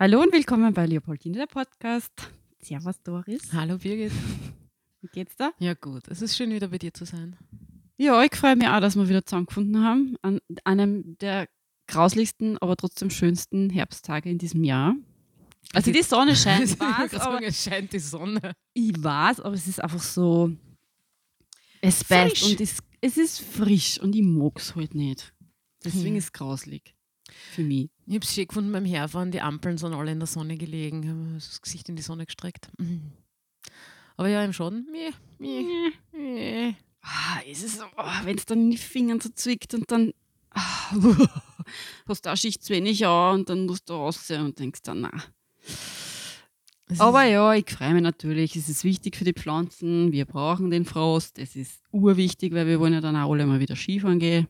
Hallo und willkommen bei Leopoldine, der Podcast. Servus, Doris. Hallo Birgit. Wie geht's da? Ja gut, es ist schön wieder bei dir zu sein. Ja, ich freue mich auch, dass wir wieder zusammengefunden haben an einem der grauslichsten, aber trotzdem schönsten Herbsttage in diesem Jahr. Also die Sonne scheint, ich weiß, aber es scheint die Sonne. Ich weiß, aber es ist einfach so, es beißt und es, es ist frisch und ich mag es halt nicht. Deswegen hm. ist es grauslig für mich. Ich habe es schön gefunden beim Herfahren, die Ampeln sind alle in der Sonne gelegen, habe das Gesicht in die Sonne gestreckt. Mhm. Aber ja, im Schaden, meh, meh, meh. Ah, ist es, oh, wenn es dann in die Finger so zwickt und dann ah, hast du auch Schicht zu wenig an und dann musst du raus und denkst dann, na. Aber ja, ich freue mich natürlich. Es ist wichtig für die Pflanzen. Wir brauchen den Frost. Es ist urwichtig, weil wir wollen ja dann auch alle mal wieder Skifahren gehen.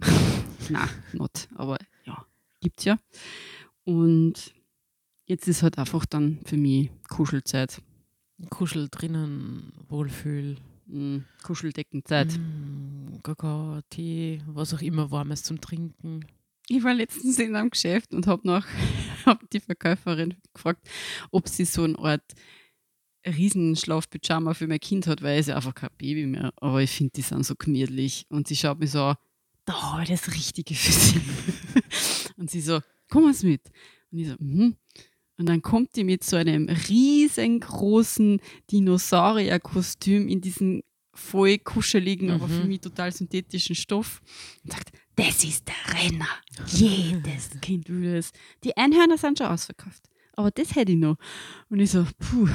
Na, not. Aber ja, gibt's ja. Und jetzt ist halt einfach dann für mich Kuschelzeit. Kuschel drinnen, Wohlfühl. Mm, Kuscheldeckenzeit. Mm, Kakao, Tee, was auch immer Warmes zum Trinken. Ich war letztens in einem Geschäft und habe noch hab die Verkäuferin gefragt, ob sie so eine Art Riesenschlafpyjama für mein Kind hat, weil es ja einfach kein Baby mehr. Aber ich finde, die sind so gemütlich. Und sie schaut mir so an, da habe ich das Richtige für sie. und sie so, komm mal mit. Und ich so, mhm. Und dann kommt die mit so einem riesengroßen Dinosaurierkostüm in diesen voll kuscheligen, mhm. aber für mhm. mich total synthetischen Stoff und sagt, das ist der Renner. Jedes Kind will es. Die Einhörner sind schon ausverkauft. Aber das hätte ich noch. Und ich so, puh.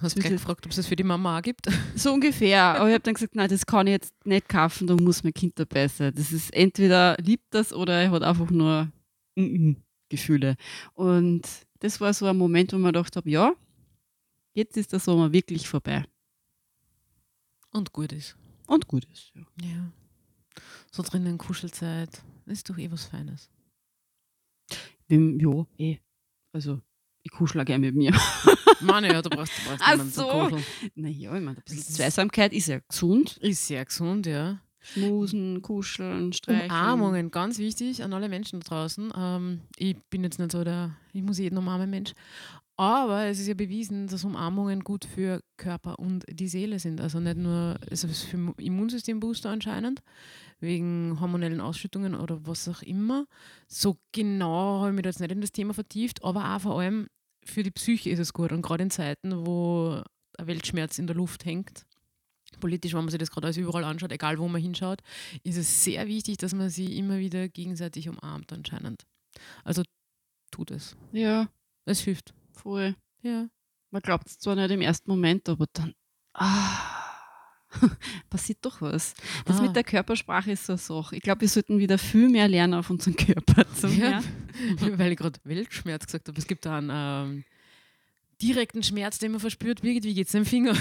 Hast du gleich gefragt, ob es das für die Mama auch gibt? So ungefähr. Aber ich habe dann gesagt, nein, das kann ich jetzt nicht kaufen, da muss mein Kind dabei sein. Das ist entweder liebt das oder er hat einfach nur mm -mm Gefühle. Und das war so ein Moment, wo man gedacht habe, ja, jetzt ist der Sommer wirklich vorbei. Und gut ist. Und gut ist, ja. ja. So drinnen Kuschelzeit, ist doch eh was Feines. Ja, eh. Also, ich kuschel gerne mit mir. Meine, ja, du brauchst, du brauchst Ach so. kuscheln. Naja, ich meine, ein bisschen Zweisamkeit ist ja gesund. Ist sehr gesund, ja. Schmusen, kuscheln, streicheln. Umarmungen, ganz wichtig an alle Menschen da draußen. Ähm, ich bin jetzt nicht so der, ich muss jeden umarmen Mensch. Aber es ist ja bewiesen, dass Umarmungen gut für Körper und die Seele sind. Also nicht nur, es ist für Immunsystembooster anscheinend, wegen hormonellen Ausschüttungen oder was auch immer. So genau habe ich mich jetzt nicht in das Thema vertieft, aber auch vor allem für die Psyche ist es gut. Und gerade in Zeiten, wo der Weltschmerz in der Luft hängt, politisch, wenn man sich das gerade alles überall anschaut, egal wo man hinschaut, ist es sehr wichtig, dass man sie immer wieder gegenseitig umarmt anscheinend. Also tut es. Ja. Es hilft. Voll. Ja. Man glaubt es zwar nicht im ersten Moment, aber dann ah, passiert doch was. Das ah. mit der Körpersprache ist so eine Sache. Ich glaube, wir sollten wieder viel mehr lernen auf unseren Körper zu ja. Weil ich gerade Weltschmerz gesagt habe. Es gibt da einen ähm, direkten Schmerz, den man verspürt. Wie, wie geht es dem Finger?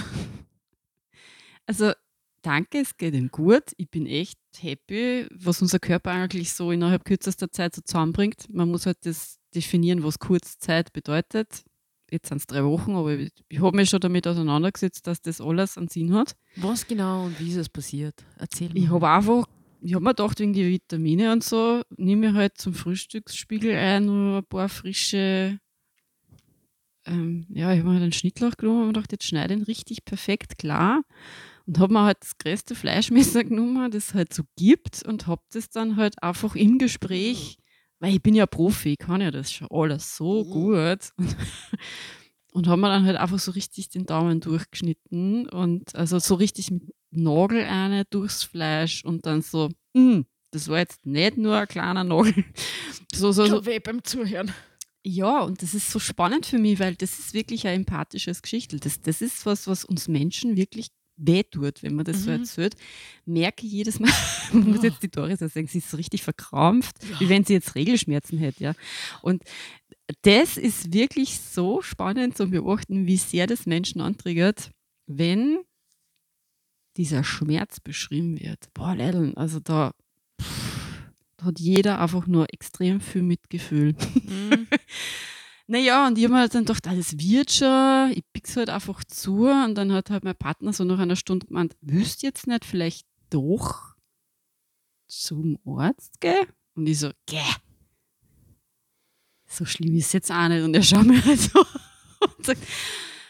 Also danke, es geht ihm gut. Ich bin echt happy, was unser Körper eigentlich so innerhalb kürzester Zeit so zusammenbringt. Man muss halt das definieren, was Kurzzeit bedeutet. Jetzt sind es drei Wochen, aber ich, ich habe mich schon damit auseinandergesetzt, dass das alles einen Sinn hat. Was genau und wie ist es passiert? Erzähl mir. Ich habe einfach, ich habe mir gedacht, wegen die Vitamine und so, nehme ich halt zum Frühstücksspiegel ein nur ein paar frische ähm, ja, ich habe mir halt einen Schnittlauch genommen und gedacht, jetzt schneide ich ihn richtig perfekt klar. Und habe mir halt das größte Fleischmesser genommen, das es halt so gibt und habe das dann halt einfach im Gespräch, weil ich bin ja Profi, kann ja das schon alles so mhm. gut. Und, und habe mir dann halt einfach so richtig den Daumen durchgeschnitten und also so richtig mit Nagel eine durchs Fleisch und dann so, mh, hm, das war jetzt nicht nur ein kleiner Nagel. So, so, so. weh beim Zuhören. Ja, und das ist so spannend für mich, weil das ist wirklich ein empathisches Geschichtel. Das, das ist was, was uns Menschen wirklich wehtut, wenn man das mhm. so erzählt, merke ich jedes Mal, man muss jetzt die Doris sagen, sie ist so richtig verkrampft, ja. wie wenn sie jetzt Regelschmerzen hätte. Ja. Und das ist wirklich so spannend zu beobachten, wie sehr das Menschen antriggert, wenn dieser Schmerz beschrieben wird. Boah, Leideln, also da, pff, da hat jeder einfach nur extrem viel Mitgefühl. Mhm. Naja, und ich habe mir dann gedacht, ah, das wird schon, ich pick's halt einfach zu. Und dann hat halt mein Partner so nach einer Stunde gemeint, du jetzt nicht vielleicht doch zum Arzt gehen? Und ich so, geh. so schlimm ist es jetzt auch nicht. Und er schaut mir halt so und sagt,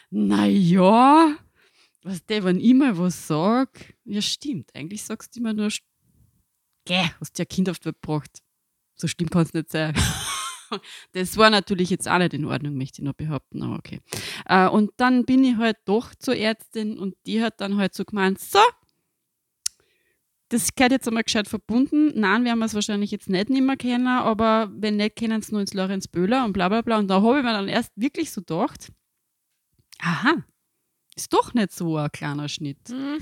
naja, was der, wenn ich mal was sag, ja stimmt, eigentlich sagst du immer nur, geh, hast ja Kind auf die Welt gebracht. So schlimm kann es nicht sein. Das war natürlich jetzt auch nicht in Ordnung, möchte ich noch behaupten, aber okay. Äh, und dann bin ich halt doch zur Ärztin und die hat dann halt so gemeint, so, das gehört jetzt einmal gescheit verbunden. Nein, werden wir es wahrscheinlich jetzt nicht mehr kennen, aber wenn nicht, kennen es nur ins Lorenz Böhler und bla bla bla. Und da habe ich mir dann erst wirklich so gedacht, aha, ist doch nicht so ein kleiner Schnitt. Mhm.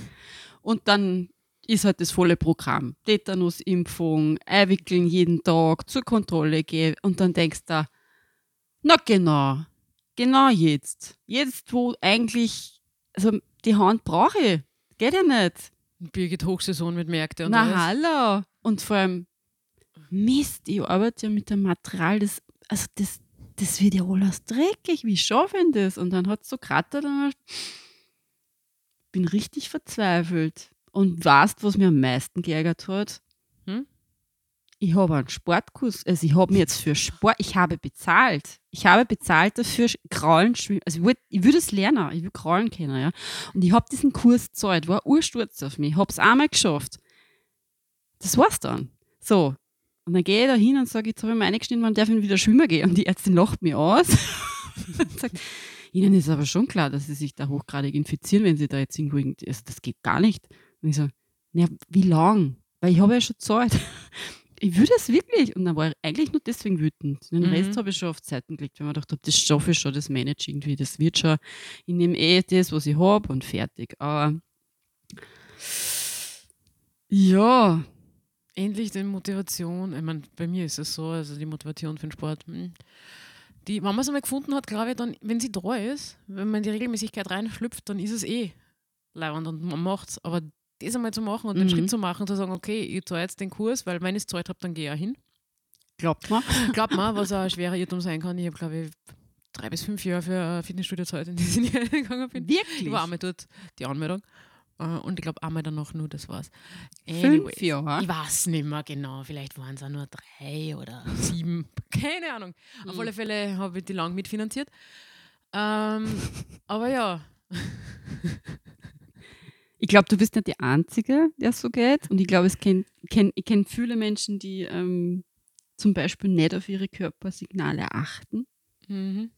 Und dann ist halt das volle Programm. Tetanusimpfung, einwickeln jeden Tag, zur Kontrolle gehen und dann denkst du, na genau, genau jetzt. Jetzt, wo eigentlich, also die Hand brauche ich, geht ja nicht. Birgit Hochsaison mit Märkte und Na alles. hallo. Und vor allem, Mist, ich arbeite ja mit dem Material, das, also das, das wird ja alles dreckig, wie schaffe ich das? Und dann hat es so gerade dann bin richtig verzweifelt. Und weißt, was mir am meisten geärgert hat? Hm? Ich habe einen Sportkurs, also ich habe mir jetzt für Sport, ich habe bezahlt. Ich habe bezahlt dafür Krallen schwimmen. Also ich würde ich es lernen, ich will Krallen kennen, ja. Und ich habe diesen Kurs gezahlt, war ursturz auf mich, habe es einmal geschafft. Das war's dann. So. Und dann gehe ich da hin und sage, jetzt habe ich mir eingeschnitten, wann darf ich wieder schwimmen gehen? Und die Ärztin lacht mich aus und sagt, Ihnen ist aber schon klar, dass Sie sich da hochgradig infizieren, wenn Sie da jetzt irgendwo, also das geht gar nicht. Und ich so, naja, wie lang? Weil ich habe ja schon Zeit. Ich würde es wirklich. Und dann war ich eigentlich nur deswegen wütend. Den mhm. Rest habe ich schon auf Zeiten gelegt, weil man gedacht habe, das schaffe ich schon, das manage irgendwie, das wird schon. Ich nehme eh das, was ich habe und fertig. Aber ja. Endlich die Motivation. Ich meine, bei mir ist es so, also die Motivation für den Sport. Hm. Die, wenn man es einmal gefunden hat, glaube ich, dann, wenn sie da ist, wenn man in die Regelmäßigkeit reinschlüpft, dann ist es eh leibend und man macht es. Aber das einmal zu machen und mhm. den Schritt zu machen, zu sagen, okay, ich zahle jetzt den Kurs, weil wenn ich es zahlt habe, dann gehe ich auch hin. Glaubt man. Glaubt man, was auch ein schwerer Irrtum sein kann. Ich habe, glaube ich, drei bis fünf Jahre für ein Fitnessstudio Zeit, in die ich gegangen bin. Wirklich? Ich war einmal dort, die Anmeldung. Äh, und ich glaube, einmal danach nur, das war's. Anyways, Fünf Jahre? Ich weiß nicht mehr genau. Vielleicht waren es auch nur drei oder sieben. Keine Ahnung. Mhm. Auf hm. alle Fälle habe ich die lang mitfinanziert. Ähm, aber ja. Ich glaube, du bist nicht die Einzige, der so geht. Und ich glaube, kenn, kenn, ich kenne viele Menschen, die ähm, zum Beispiel nicht auf ihre Körpersignale achten. Mhm.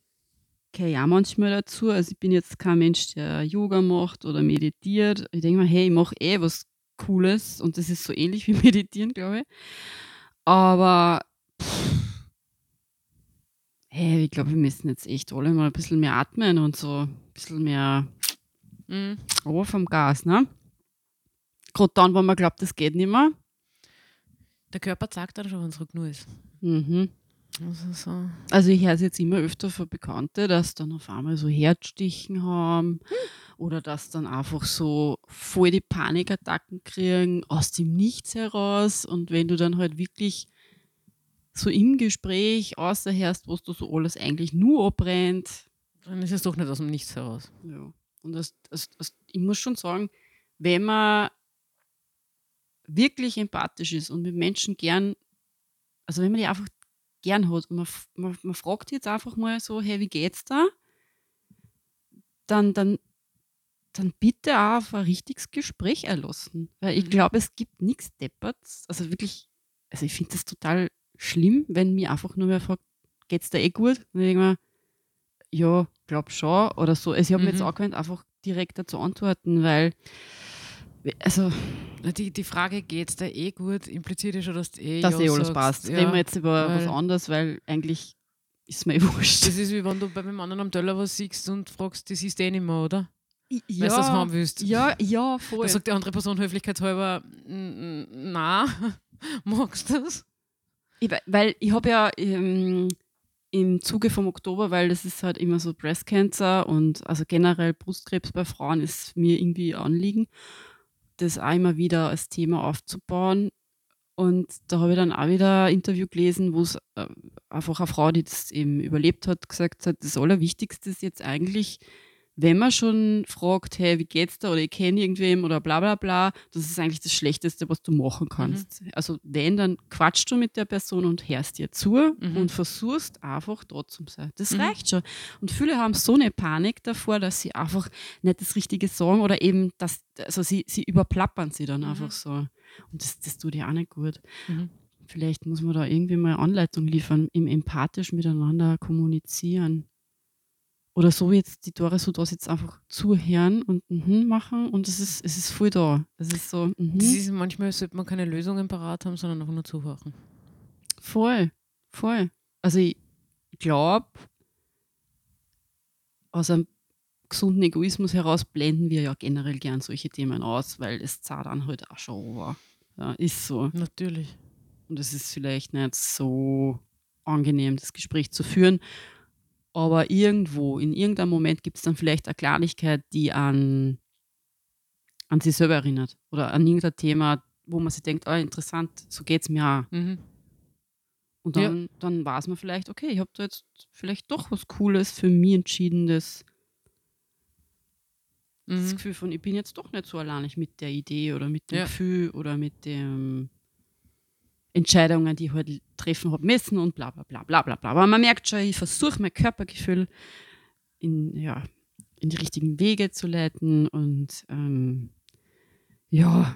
Okay, ja, manchmal dazu. Also ich bin jetzt kein Mensch, der Yoga macht oder meditiert. Ich denke mir, hey, ich mache eh was Cooles und das ist so ähnlich wie Meditieren, glaube ich. Aber pff, hey, ich glaube, wir müssen jetzt echt alle mal ein bisschen mehr atmen und so ein bisschen mehr Mhm. Aber vom Gas, ne? Gerade dann, wenn man glaubt, das geht nicht mehr. Der Körper sagt dann schon, wenn es genug ist. Mhm. Also, so. also ich höre es jetzt immer öfter von Bekannten, dass dann auf einmal so Herzstichen haben oder dass dann einfach so voll die Panikattacken kriegen aus dem Nichts heraus und wenn du dann halt wirklich so im Gespräch außerhörst, was du so alles eigentlich nur abbrennt. Dann ist es doch nicht aus dem Nichts heraus. Ja. Und das, das, das, ich muss schon sagen, wenn man wirklich empathisch ist und mit Menschen gern, also wenn man die einfach gern hat und man, man, man fragt jetzt einfach mal so, hey, wie geht's da? Dann, dann, dann bitte auch auf ein richtiges Gespräch erlassen. Weil ich mhm. glaube, es gibt nichts Depperts. Also wirklich, also ich finde das total schlimm, wenn mir einfach nur wer fragt, geht's da eh gut? Und ich denke mir, ja, glaube schon oder so. Also ich habe mhm. mir jetzt mhm. angewöhnt, einfach direkt dazu antworten, weil also die, die Frage, geht es da eh gut, impliziert ja schon, dass eh Dass eh alles sagst. passt. Ja, Reden wir jetzt über was anderes, weil eigentlich ist mir eh wurscht. Das ist wie wenn du bei einem anderen am Teller was siehst und fragst, das ist eh nicht mehr, oder? Ja, Weil du das haben willst. Ja, ja, voll. Da sagt die andere Person höflichkeitshalber, na, magst du das? Ich, weil ich habe ja ähm, im Zuge vom Oktober, weil das ist halt immer so Breast Cancer und also generell Brustkrebs bei Frauen ist mir irgendwie Anliegen, das auch immer wieder als Thema aufzubauen. Und da habe ich dann auch wieder ein Interview gelesen, wo es äh, einfach eine Frau, die das eben überlebt hat, gesagt hat, das Allerwichtigste ist jetzt eigentlich, wenn man schon fragt, hey, wie geht's da oder ich kenne irgendwem oder bla bla bla, das ist eigentlich das Schlechteste, was du machen kannst. Mhm. Also wenn, dann quatschst du mit der Person und hörst dir zu mhm. und versuchst einfach dort zu sein. Das mhm. reicht schon. Und viele haben so eine Panik davor, dass sie einfach nicht das Richtige sagen oder eben, dass, also sie, sie überplappern sie dann mhm. einfach so. Und das, das tut ja auch nicht gut. Mhm. Vielleicht muss man da irgendwie mal Anleitung liefern, im empathisch miteinander kommunizieren oder so jetzt die so da jetzt einfach zuhören und mhm machen und es ist, es ist voll da. Es ist so. Mhm. Das ist manchmal sollte man keine Lösungen parat haben, sondern einfach nur zuhören. Voll, voll. Also ich glaube, aus einem gesunden Egoismus heraus blenden wir ja generell gern solche Themen aus, weil es zahlt dann halt auch schon over. Ja, ist so. Natürlich. Und es ist vielleicht nicht so angenehm, das Gespräch zu führen. Aber irgendwo, in irgendeinem Moment gibt es dann vielleicht eine Kleinigkeit, die an, an sich selber erinnert. Oder an irgendein Thema, wo man sich denkt, oh, interessant, so geht es mir auch. Mhm. Und dann, ja. dann weiß man vielleicht, okay, ich habe da jetzt vielleicht doch was Cooles für mich entschieden, das, mhm. das Gefühl von, ich bin jetzt doch nicht so alleinig mit der Idee oder mit dem ja. Gefühl oder mit dem Entscheidungen, die ich halt treffen habe müssen und bla bla bla bla bla bla. Aber man merkt schon, ich versuche mein Körpergefühl in, ja, in die richtigen Wege zu leiten und ähm, ja,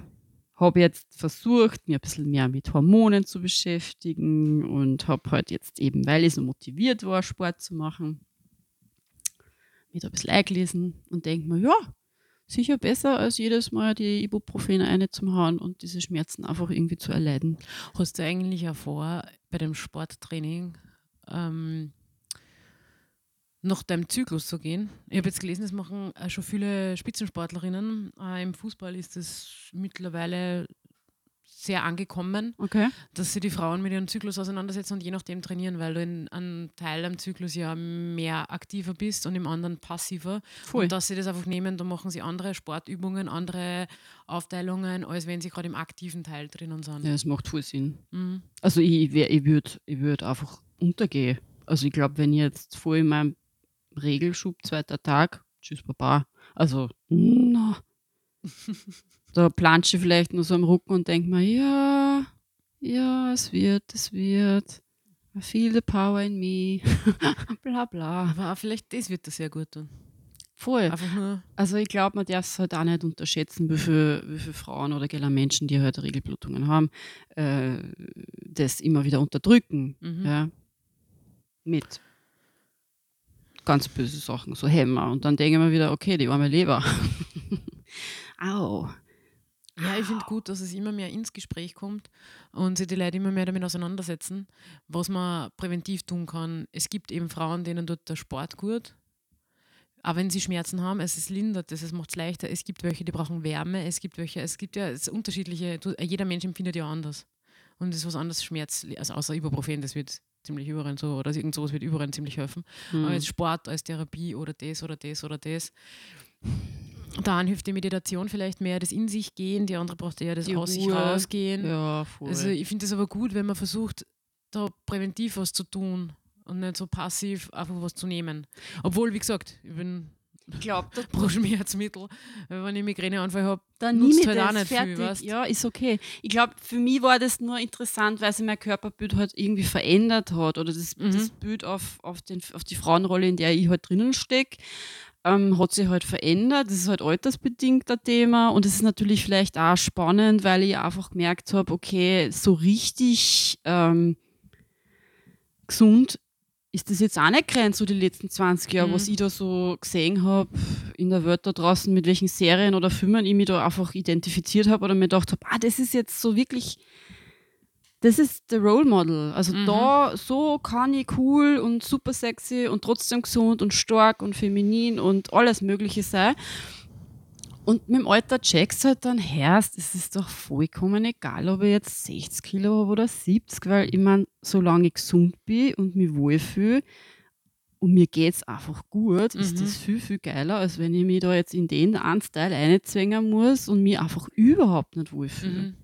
habe jetzt versucht, mir ein bisschen mehr mit Hormonen zu beschäftigen und habe halt jetzt eben, weil ich so motiviert war, Sport zu machen, da ein bisschen eingelesen und denke mir, ja, sicher besser, als jedes Mal die Ibuprofene eine zum Hauen und diese Schmerzen einfach irgendwie zu erleiden. Hast du eigentlich auch vor, bei dem Sporttraining ähm, nach deinem Zyklus zu gehen? Ich habe jetzt gelesen, das machen schon viele Spitzensportlerinnen. Äh, Im Fußball ist es mittlerweile sehr angekommen, okay. dass sie die Frauen mit ihrem Zyklus auseinandersetzen und je nachdem trainieren, weil du in einem Teil am Zyklus ja mehr aktiver bist und im anderen passiver. Voll. Und dass sie das einfach nehmen, da machen sie andere Sportübungen, andere Aufteilungen, als wenn sie gerade im aktiven Teil drinnen sind. Ja, das macht voll Sinn. Mhm. Also ich, ich würde ich würd einfach untergehen. Also ich glaube, wenn ich jetzt vor in meinem Regelschub, zweiter Tag, tschüss Papa, also no. da plansche ich vielleicht nur so am Rücken und denke mir, ja, ja, es wird, es wird. I feel the power in me. bla bla. Aber vielleicht das wird das sehr gut tun. Voll. Also ich glaube, man darf es halt auch nicht unterschätzen, wie viele, wie viele Frauen oder generell Menschen, die halt Regelblutungen haben, äh, das immer wieder unterdrücken. Mhm. Ja, mit ganz böse Sachen, so Hämmer. Und dann denke ich mir wieder, okay, die arme Leber. Au. Ja, ich finde gut, dass es immer mehr ins Gespräch kommt und sich die Leute immer mehr damit auseinandersetzen, was man präventiv tun kann. Es gibt eben Frauen, denen tut der Sport gut. Aber wenn sie Schmerzen haben, es ist lindert es, es macht es leichter. Es gibt welche, die brauchen Wärme, es gibt welche, es gibt ja es unterschiedliche, jeder Mensch empfindet ja anders. Und es ist was anderes Schmerz, also außer Ibuprofen, das wird ziemlich überall so, oder irgend sowas wird überall ziemlich helfen. Mhm. Aber als Sport, als Therapie oder das oder das oder das der eine hilft die Meditation vielleicht mehr das in sich gehen, die andere braucht eher das die aus Ruhe. sich rausgehen. Ja, voll. Also ich finde es aber gut, wenn man versucht, da präventiv was zu tun und nicht so passiv einfach was zu nehmen. Obwohl, wie gesagt, ich bin ich glaube, das brauche Schmerzmittel. Wenn ich Migräneanfall habe, dann nutzt halt auch nicht fertig. viel. Weißt? Ja, ist okay. Ich glaube, für mich war das nur interessant, weil sich mein Körperbild halt irgendwie verändert hat oder das, mhm. das Bild auf, auf, den, auf die Frauenrolle, in der ich halt drinnen stecke ähm, hat sich halt verändert. Das ist halt altersbedingt ein Thema und es ist natürlich vielleicht auch spannend, weil ich einfach gemerkt habe, okay, so richtig ähm, gesund ist das jetzt auch nicht grenzt, so die letzten 20 Jahre, mhm. was ich da so gesehen habe in der Welt da draußen, mit welchen Serien oder Filmen ich mich da einfach identifiziert habe oder mir gedacht habe, ah, das ist jetzt so wirklich das ist der Role Model. Also mhm. da, so kann ich cool und super sexy und trotzdem gesund und stark und feminin und alles Mögliche sein. Und mit dem Alter checkst du halt dann, herrst, es ist doch vollkommen egal, ob ich jetzt 60 Kilo habe oder 70, weil ich meine, solange ich gesund bin und mich wohlfühle und mir geht es einfach gut, mhm. ist das viel, viel geiler, als wenn ich mich da jetzt in den einen Style einzwängen muss und mich einfach überhaupt nicht wohlfühle. Mhm.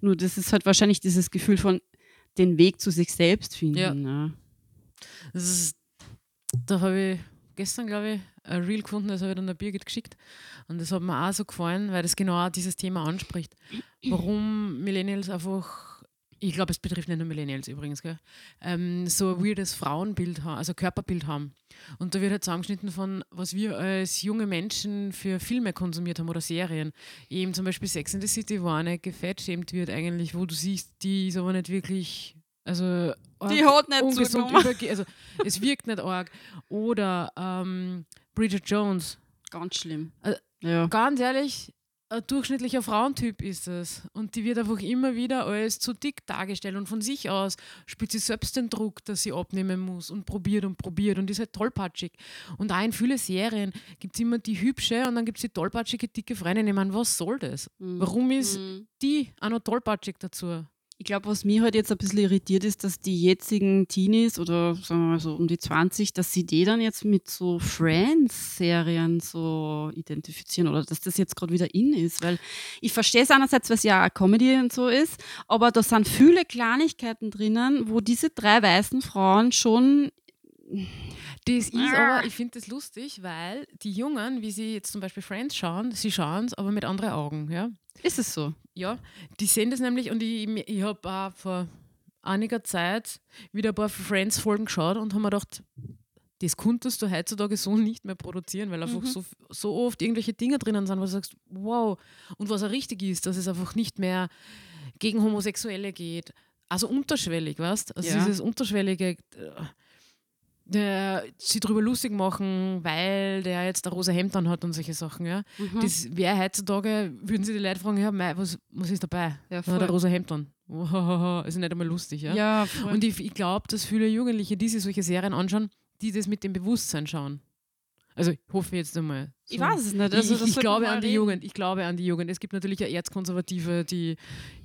Nur das ist halt wahrscheinlich dieses Gefühl von den Weg zu sich selbst finden. Ja. Ne? Ist, da habe ich gestern, glaube ich, ein Reel gefunden, das habe ich dann der Birgit geschickt. Und das hat mir auch so gefallen, weil das genau dieses Thema anspricht. Warum Millennials einfach, ich glaube, es betrifft nicht nur Millennials übrigens, gell, ähm, so ein weirdes Frauenbild haben, also Körperbild haben. Und da wird halt zusammengeschnitten von, was wir als junge Menschen für Filme konsumiert haben oder Serien. Eben zum Beispiel Sex in the City, wo eine gefettschämt wird eigentlich, wo du siehst, die ist aber nicht wirklich also die hat nicht überge also es wirkt nicht arg. Oder ähm, Bridget Jones. Ganz schlimm. Also, ja. Ganz ehrlich, ein durchschnittlicher Frauentyp ist es. Und die wird einfach immer wieder als zu dick dargestellt und von sich aus spürt sie selbst den Druck, dass sie abnehmen muss und probiert und probiert und ist halt tollpatschig. Und auch in vielen Serien gibt es immer die hübsche und dann gibt es die tollpatschige, dicke Freundin. Ich meine, was soll das? Mhm. Warum ist mhm. die auch noch tollpatschig dazu? Ich glaube, was mich halt jetzt ein bisschen irritiert ist, dass die jetzigen Teenies oder sagen wir mal so um die 20, dass sie die dann jetzt mit so Friends-Serien so identifizieren oder dass das jetzt gerade wieder in ist. Weil ich verstehe es einerseits, weil es ja eine Comedy und so ist, aber da sind viele Kleinigkeiten drinnen, wo diese drei weißen Frauen schon das ist aber, ich finde das lustig, weil die Jungen, wie sie jetzt zum Beispiel Friends schauen, sie schauen es aber mit anderen Augen. Ja? Ist es so? Ja, die sehen das nämlich und ich, ich habe auch vor einiger Zeit wieder ein paar Friends-Folgen geschaut und habe mir gedacht, das konntest du heutzutage so nicht mehr produzieren, weil einfach mhm. so, so oft irgendwelche Dinge drinnen sind, wo du sagst, wow. Und was auch richtig ist, dass es einfach nicht mehr gegen Homosexuelle geht. Also unterschwellig, weißt Also ja. dieses unterschwellige, äh, der, sie darüber lustig machen, weil der jetzt ein rosa Hemd hat und solche Sachen. Ja. Mhm. Das wäre heutzutage, würden sie die Leute fragen, ja, mei, was, was ist dabei? Ja, voll. hat ein rosa Hemd an. Wow, ist nicht einmal lustig. Ja, ja und ich, ich glaube, dass viele Jugendliche, die sich solche Serien anschauen, die das mit dem Bewusstsein schauen. Also ich hoffe jetzt einmal. So. Ich weiß es nicht. Also, ich, ich glaube an die reden. Jugend. Ich glaube an die Jugend. Es gibt natürlich auch Erzkonservative, die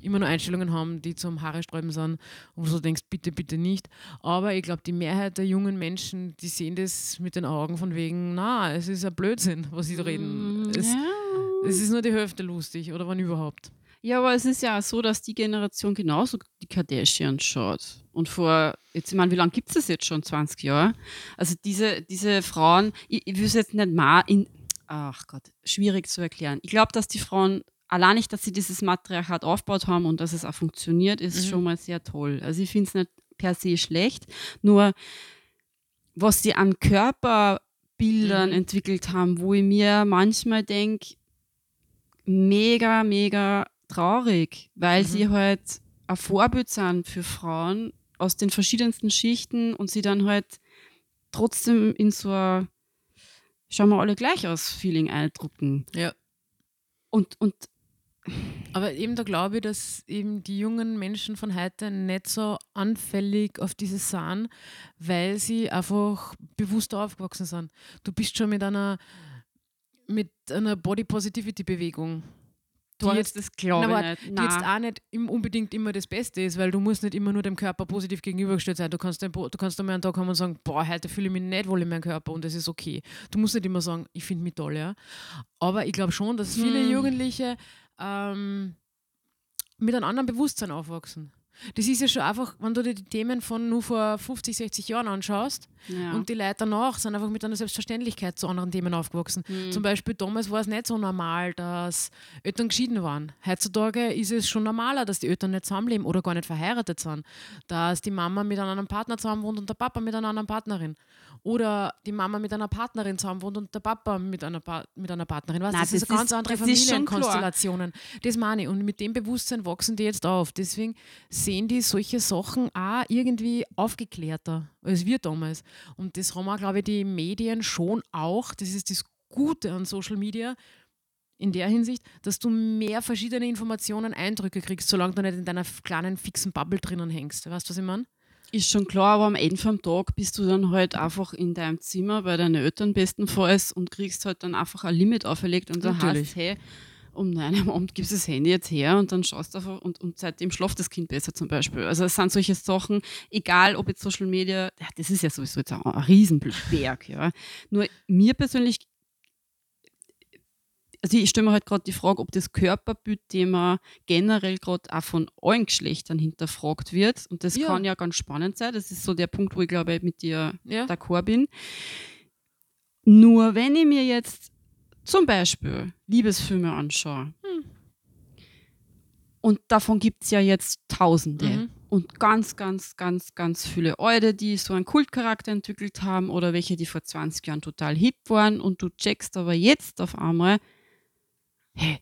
immer nur Einstellungen haben, die zum Haare sträuben sind und wo du denkst, bitte, bitte nicht. Aber ich glaube, die Mehrheit der jungen Menschen, die sehen das mit den Augen von wegen, na, es ist ein Blödsinn, was sie da reden. Mm, es, ja. es ist nur die Hälfte lustig oder wann überhaupt. Ja, aber es ist ja so, dass die Generation genauso die Kardashians schaut. Und vor, jetzt, ich meine, wie lange gibt es das jetzt schon? 20 Jahre? Also diese, diese Frauen, ich, ich will es jetzt nicht mal in, ach Gott, schwierig zu erklären. Ich glaube, dass die Frauen, allein nicht, dass sie dieses Matriarchat aufgebaut haben und dass es auch funktioniert, ist mhm. schon mal sehr toll. Also ich finde es nicht per se schlecht, nur was sie an Körperbildern mhm. entwickelt haben, wo ich mir manchmal denke, mega, mega traurig, weil mhm. sie halt ein Vorbild sind für Frauen aus den verschiedensten Schichten und sie dann halt trotzdem in so ein schauen wir alle gleich aus Feeling eindrucken. Ja. Und, und aber eben da glaube ich, dass eben die jungen Menschen von heute nicht so anfällig auf dieses sind, weil sie einfach bewusster aufgewachsen sind. Du bist schon mit einer mit einer Body Positivity Bewegung Du jetzt das glaube ich nicht. Die jetzt auch nicht im, unbedingt immer das Beste ist, weil du musst nicht immer nur dem Körper positiv gegenübergestellt sein. Du kannst, den, du kannst einmal einen Tag haben und sagen, boah, heute fühle ich mich nicht wohl in meinem Körper und das ist okay. Du musst nicht immer sagen, ich finde mich toll, ja. Aber ich glaube schon, dass viele hm. Jugendliche ähm, mit einem anderen Bewusstsein aufwachsen. Das ist ja schon einfach, wenn du dir die Themen von nur vor 50, 60 Jahren anschaust ja. und die Leute danach sind einfach mit einer Selbstverständlichkeit zu anderen Themen aufgewachsen. Mhm. Zum Beispiel damals war es nicht so normal, dass Eltern geschieden waren. Heutzutage ist es schon normaler, dass die Eltern nicht zusammenleben oder gar nicht verheiratet sind. Dass die Mama mit einem anderen Partner zusammen wohnt und der Papa mit einer anderen Partnerin. Oder die Mama mit einer Partnerin zusammen wohnt und der Papa mit einer, pa mit einer Partnerin. Weißt, Nein, das, das ist ganz andere Familienkonstellationen. Das meine ich. Und mit dem Bewusstsein wachsen die jetzt auf. Deswegen sehen die solche Sachen auch irgendwie aufgeklärter als wir damals. Und das haben auch, glaube ich, die Medien schon auch. Das ist das Gute an Social Media in der Hinsicht, dass du mehr verschiedene Informationen, Eindrücke kriegst, solange du nicht in deiner kleinen fixen Bubble drinnen hängst. Weißt du, was ich meine? Ist schon klar, aber am Ende vom Tag bist du dann halt einfach in deinem Zimmer bei deinen Eltern bestenfalls und kriegst halt dann einfach ein Limit auferlegt und dann Natürlich. heißt hey, um neun am Abend gibst du das Handy jetzt her und dann schaust du einfach und, und seitdem schlaft das Kind besser zum Beispiel. Also es sind solche Sachen, egal ob jetzt Social Media, ja, das ist ja sowieso jetzt ein, ein Riesenberg, ja. Nur mir persönlich also ich stelle mir halt gerade die Frage, ob das Körperbildthema generell gerade auch von allen Geschlechtern hinterfragt wird. Und das ja. kann ja ganz spannend sein. Das ist so der Punkt, wo ich glaube, ich mit dir ja. d'accord bin. Nur wenn ich mir jetzt zum Beispiel Liebesfilme anschaue, Hm. und davon gibt es ja jetzt Tausende Mhm. und ganz, ganz, ganz, ganz viele Leute, die so einen Kultcharakter entwickelt haben oder welche, die vor 20 Jahren total hip waren und du checkst aber jetzt auf einmal, hey,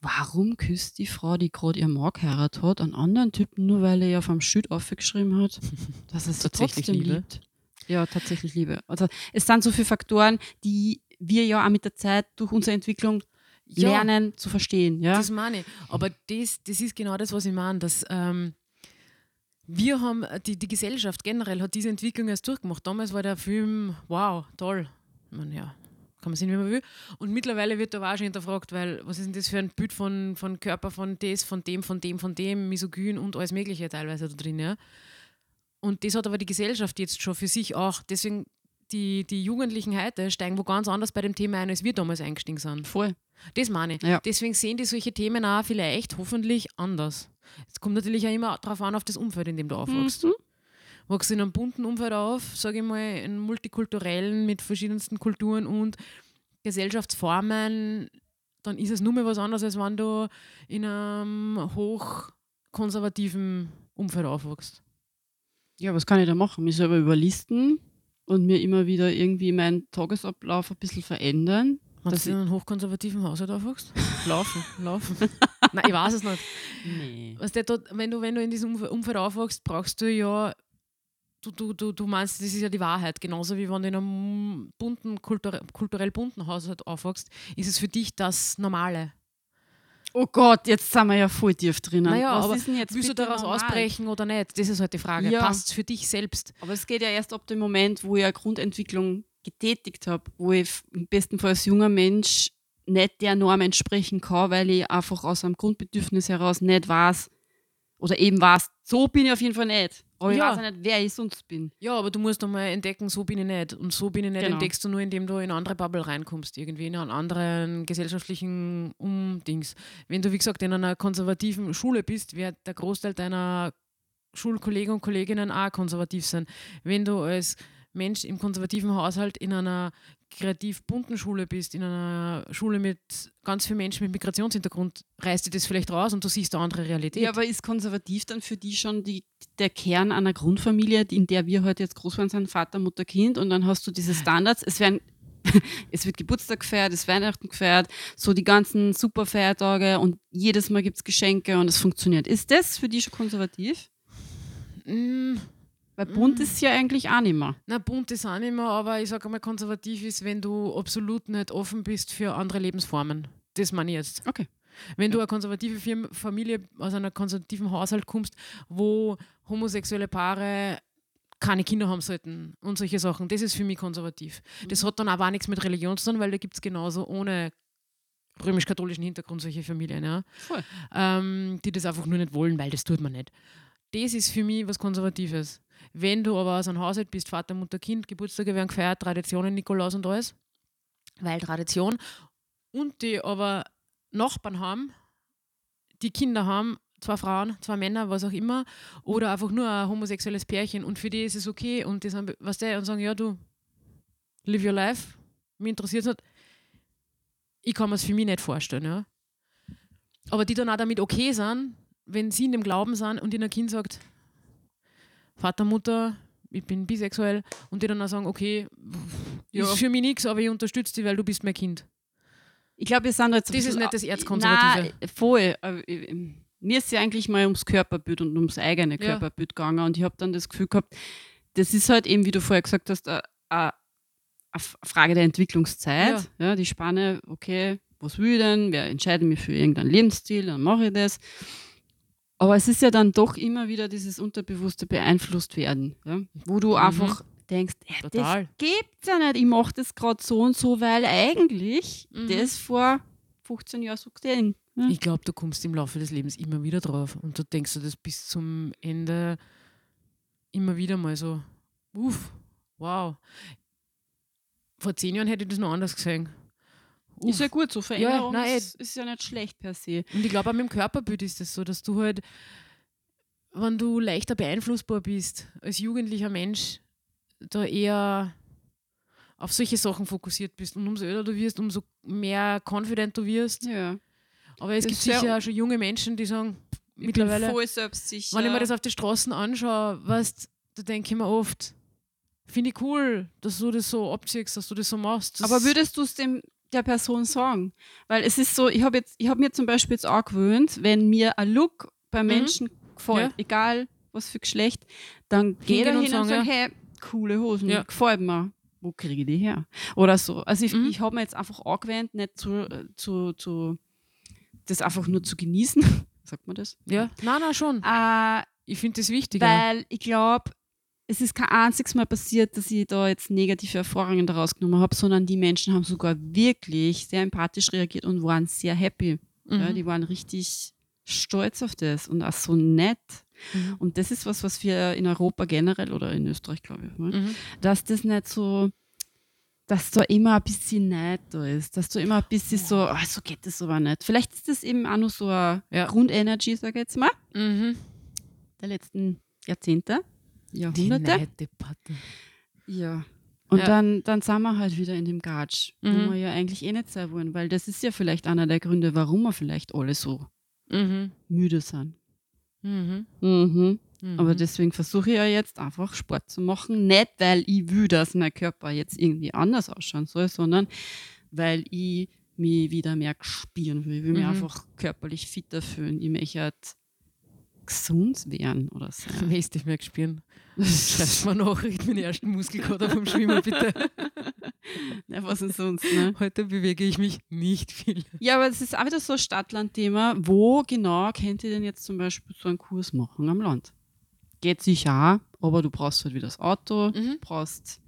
warum küsst die Frau, die gerade ihr Mann geheiratet hat, einen anderen Typen, nur weil er ja vom Schild aufgeschrieben hat, dass es sie Tatsächlich trotzdem Liebe? liebt. Ja, tatsächlich Liebe. Also es sind so viele Faktoren, die wir ja auch mit der Zeit durch unsere Entwicklung Ja. lernen zu verstehen. Ja? Das meine ich. Aber das, das ist genau das, was ich meine, dass ähm, wir haben, die, die Gesellschaft generell hat diese Entwicklung erst durchgemacht. Damals war der Film, wow, toll. Ich meine, ja, kann man sehen, wie man will. Und mittlerweile wird da auch schon hinterfragt, weil was ist denn das für ein Bild von, von Körper, von das, von dem, von dem, von dem, misogyn und alles Mögliche teilweise da drin, ja. Und das hat aber die Gesellschaft jetzt schon für sich auch. Deswegen, die, die Jugendlichen heute steigen wo ganz anders bei dem Thema ein, als wir damals eingestiegen sind. Voll. Das meine ich. Ja. Deswegen sehen die solche Themen auch vielleicht hoffentlich anders. Es kommt natürlich auch immer darauf an, auf das Umfeld, in dem du aufwachst. Mhm. Wachst du in einem bunten Umfeld auf, sage ich mal, in multikulturellen, mit verschiedensten Kulturen und Gesellschaftsformen, dann ist es nur mehr was anderes, als wenn du in einem hochkonservativen Umfeld aufwachst. Ja, was kann ich da machen? Mich selber überlisten und mir immer wieder irgendwie meinen Tagesablauf ein bisschen verändern. Wenn du in einem hochkonservativen Haushalt aufwachst? laufen, laufen. Nein, ich weiß es nicht. Nee. Weißt du, dort, wenn, du, wenn du in diesem Umf- Umfeld aufwachst, brauchst du ja, du, du, du, du meinst, das ist ja die Wahrheit. Genauso wie wenn du in einem bunten, kulturell, kulturell bunten Haushalt aufwachst, ist es für dich das Normale. Oh Gott, jetzt sind wir ja voll tief drinnen. Naja, was aber ist denn jetzt Willst du daraus normal? ausbrechen oder nicht? Das ist halt die Frage. Ja. Passt es für dich selbst? Aber es geht ja erst ab dem Moment, wo ich eine Grundentwicklung getätigt habe, wo ich im besten Fall als junger Mensch nicht der Norm entsprechen kann, weil ich einfach aus einem Grundbedürfnis heraus nicht weiß oder eben weiß, so bin ich auf jeden Fall nicht. Aber ich Ja. weiß auch nicht, wer ich sonst bin. Ja, aber du musst einmal entdecken, so bin ich nicht. Und so bin ich nicht Genau. entdeckst du nur, indem du in eine andere Bubble reinkommst, irgendwie in einen anderen gesellschaftlichen Umdings. Wenn du, wie gesagt, in einer konservativen Schule bist, wird der Großteil deiner Schulkollegen und Kolleginnen auch konservativ sein. Wenn du als Mensch im konservativen Haushalt in einer kreativ bunten Schule bist, in einer Schule mit ganz vielen Menschen mit Migrationshintergrund, reißt dir das vielleicht raus und du siehst eine andere Realität. Ja, aber ist konservativ dann für die schon die, der Kern einer Grundfamilie, in der wir heute jetzt groß waren, sind Vater, Mutter, Kind und dann hast du diese Standards. Es werden es wird Geburtstag gefeiert, es Weihnachten gefeiert, so die ganzen super Feiertage und jedes Mal gibt es Geschenke und es funktioniert. Ist das für die schon konservativ? Mm, Weil bunt ist es ja eigentlich auch nicht mehr. Na, bunt ist auch nicht mehr, aber ich sage einmal, konservativ ist, wenn du absolut nicht offen bist für andere Lebensformen. Das meine ich jetzt. Okay. Wenn du eine konservative Familie aus einem konservativen Haushalt kommst, wo homosexuelle Paare keine Kinder haben sollten und solche Sachen, das ist für mich konservativ. Das hat dann aber auch nichts mit Religion zu tun, weil da gibt es genauso ohne römisch-katholischen Hintergrund solche Familien, ja, ähm, die das einfach nur nicht wollen, weil das tut man nicht. Das ist für mich was Konservatives. Wenn du aber aus einem Haushalt bist, Vater, Mutter, Kind, Geburtstage werden gefeiert, Traditionen, Nikolaus und alles, weil Tradition, und die aber Nachbarn haben, die Kinder haben, zwei Frauen, zwei Männer, was auch immer, oder einfach nur ein homosexuelles Pärchen und für die ist es okay und die sind, was der und sagen, ja du, live your life, mich interessiert es nicht. Ich kann mir es für mich nicht vorstellen, ja. Aber die dann auch damit okay sind, wenn sie in dem Glauben sind und ihnen ein Kind sagt, Vater, Mutter, ich bin bisexuell und die dann auch sagen, okay, Ja. ist für mich nichts, aber ich unterstütze dich, weil du bist mein Kind. Ich glaube, wir sind jetzt. ein Das ist nicht das Erzkonservative. Nein, voll. Mir ist ja eigentlich mal ums Körperbild und ums eigene Ja. Körperbild gegangen. Und ich habe dann das Gefühl gehabt, das ist halt eben, wie du vorher gesagt hast, eine eine Frage der Entwicklungszeit. Ja. die Spanne, okay, was will ich denn? Wer entscheidet mich für irgendeinen Lebensstil? Dann mache ich das. Aber es ist ja dann doch immer wieder dieses unterbewusste beeinflusst werden, ja? wo du einfach denkst, ja, das Total. gibt's ja nicht. Ich mache das gerade so und so, weil eigentlich Mhm. das vor 15 Jahren so gesehen. Ja. Ich glaube, du kommst im Laufe des Lebens immer wieder drauf und du denkst dir das bis zum Ende immer wieder mal so, uff, wow. Vor zehn Jahren hätte ich das noch anders gesehen. Uff. Ist ja gut, so Veränderung nein, eh. ist, ist ja nicht schlecht per se. Und ich glaube, auch mit dem Körperbild ist es das so, dass du halt, wenn du leichter beeinflussbar bist als jugendlicher Mensch, da eher auf solche Sachen fokussiert bist. Und umso älter du wirst, umso mehr confident du wirst. Ja. Aber es Das gibt ja- sicher auch schon junge Menschen, die sagen, Ich mittlerweile, bin voll selbstsicher. wenn ich mir das auf die Straßen anschaue, weißt, da denke ich mir oft, finde ich cool, dass du das so abziehst, dass du das so machst. Aber würdest du es dem der Person sagen? Weil es ist so, ich habe habe mir zum Beispiel jetzt auch gewöhnt, wenn mir ein Look bei Menschen gefällt, Ja. egal was für Geschlecht, dann gehe da Hingehen und hin und sagen, sage, hey, coole Hosen, Ja. gefällt mir. Wo kriege ich die her? Oder so. Also ich, Mhm. ich habe mir jetzt einfach angewöhnt, nicht zu, zu, zu das einfach nur zu genießen. Sagt man das? ja, nein, nein, schon. Äh, Ich finde das wichtiger. weil ich glaube, es ist kein einziges Mal passiert, dass ich da jetzt negative Erfahrungen daraus genommen habe, sondern die Menschen haben sogar wirklich sehr empathisch reagiert und waren sehr happy. Ja, Mhm. die waren richtig stolz auf das und auch so nett. Mhm. Und das ist was, was wir in Europa generell oder in Österreich, glaube ich, ne? Mhm. dass das nicht so, dass da immer ein bisschen Neid da ist, dass du immer ein bisschen so, ah, so geht das aber nicht. Vielleicht ist das eben auch nur so eine Ja. Grundenergy, sage ich jetzt mal, Mhm. der letzten Jahrzehnte, Jahrhunderte. Neiddebatte. Ja. Und Ja. dann, dann sind wir halt wieder in dem Gatsch, wo Mhm. wir ja eigentlich eh nicht sein wollen, weil das ist ja vielleicht einer der Gründe, warum wir vielleicht alle so Mhm. müde sind. Mhm. Mhm. Mhm. Aber deswegen versuche ich ja jetzt einfach Sport zu machen. Nicht, weil ich will, dass mein Körper jetzt irgendwie anders ausschauen soll, sondern weil ich mich wieder mehr spüren will. Ich will mich Mhm. einfach körperlich fitter fühlen. Ich möchte halt gesund werden oder so. Nächstes dich mehr spüren. Schreibst mir Nachricht, meinen ersten Muskelkater vom Schwimmen, bitte. Ja, was denn sonst, ne? Heute bewege ich mich nicht viel. Ja, aber es ist auch wieder so ein Stadtland-Thema. Wo genau könnt ihr denn jetzt zum Beispiel so einen Kurs machen am Land? Geht sicher auch, aber du brauchst halt wieder das Auto, Mhm. brauchst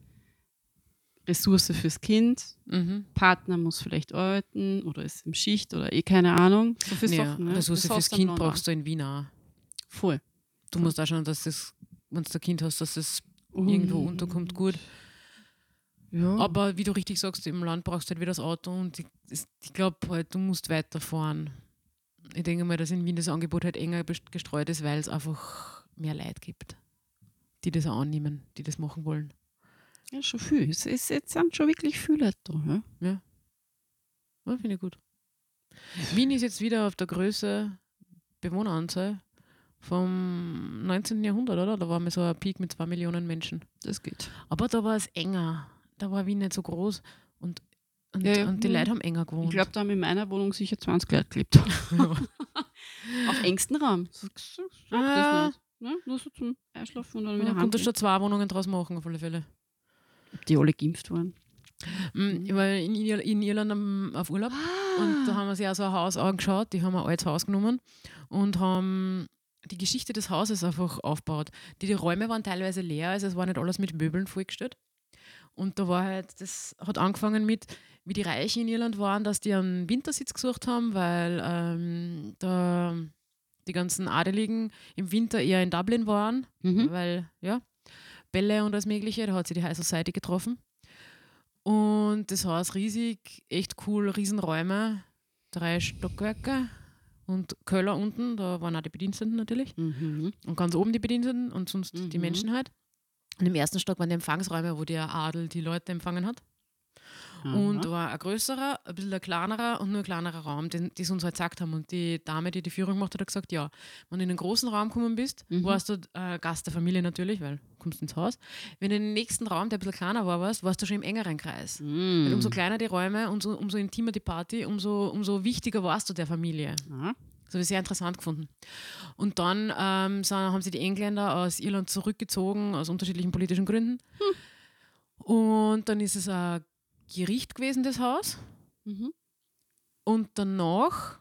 Ressource fürs Kind, Mhm. Partner muss vielleicht arbeiten oder ist im Schicht oder eh keine Ahnung. So viele Ja, Sachen. Ne? Ressource Das fürs du Kind brauchst du in Wien auch. Voll. Du musst auch schauen, dass das, wenn du ein Kind hast, dass es irgendwo Mhm. unterkommt, gut. Ja. Aber wie du richtig sagst, im Land brauchst du halt wieder das Auto und ich, das- ich glaube halt, du musst weiterfahren. Ich denke mal, dass in Wien das Angebot halt enger gestreut ist, weil es einfach mehr Leute gibt, die das auch annehmen, die das machen wollen. ja, schon viel. Es, es, es sind schon wirklich viele Leute da. Ja? Ja, finde ich gut. Wien ist jetzt wieder auf der Größe Bewohneranzahl vom 19. Jahrhundert, oder? Da war mal so ein Peak mit zwei Millionen Menschen. Das geht. Aber da war es enger. Da war Wien nicht so groß und, und, Ja, ja. und die Mhm. Leute haben enger gewohnt. Ich glaube, da haben in meiner Wohnung sicher 20 Leute gelebt. Auf engstem Raum. Sag, Ah. das nicht. Ne? Nur so zum Einschlafen und dann wieder konnte heimgehen. schon zwei Wohnungen draus machen, auf alle Fälle. Ob die alle geimpft waren. Mhm. Ich war in, Ir in Irland am, auf Urlaub und da haben wir sich auch so ein Haus angeschaut. Die haben ein altes Haus genommen und haben die Geschichte des Hauses einfach aufgebaut. Die, die Räume waren teilweise leer, also es war nicht alles mit Möbeln vollgestellt. Und da war halt, das hat angefangen mit, wie die Reichen in Irland waren, dass die einen Wintersitz gesucht haben, weil ähm, da die ganzen Adeligen im Winter eher in Dublin waren, Mhm. weil, ja, Bälle und alles Mögliche, da hat sie die High Society getroffen. Und das Haus riesig, echt cool, Riesenräume, drei Stockwerke und Keller unten, da waren auch die Bediensteten natürlich. Mhm. Und ganz oben die Bediensteten und sonst die Mhm. Menschen halt. Und im ersten Stock waren die Empfangsräume, wo der Adel die Leute empfangen hat. Und da war ein größerer, ein bisschen ein kleinerer und nur ein kleinerer Raum, den die uns halt gesagt haben. Und die Dame, die die Führung gemacht hat, hat gesagt, ja, wenn du in den großen Raum gekommen bist, Mhm. warst du äh, Gast der Familie natürlich, weil kommst ins Haus. Wenn du in den nächsten Raum, der ein bisschen kleiner war, warst, warst du schon im engeren Kreis. Mhm. Weil umso kleiner die Räume, umso, umso intimer die Party, umso, umso wichtiger warst du der Familie. Das habe ich sehr interessant gefunden. Und dann ähm, sind, haben sie die Engländer aus Irland zurückgezogen, aus unterschiedlichen politischen Gründen. Und dann ist es ein Gericht gewesen, das Haus. Mhm. Und danach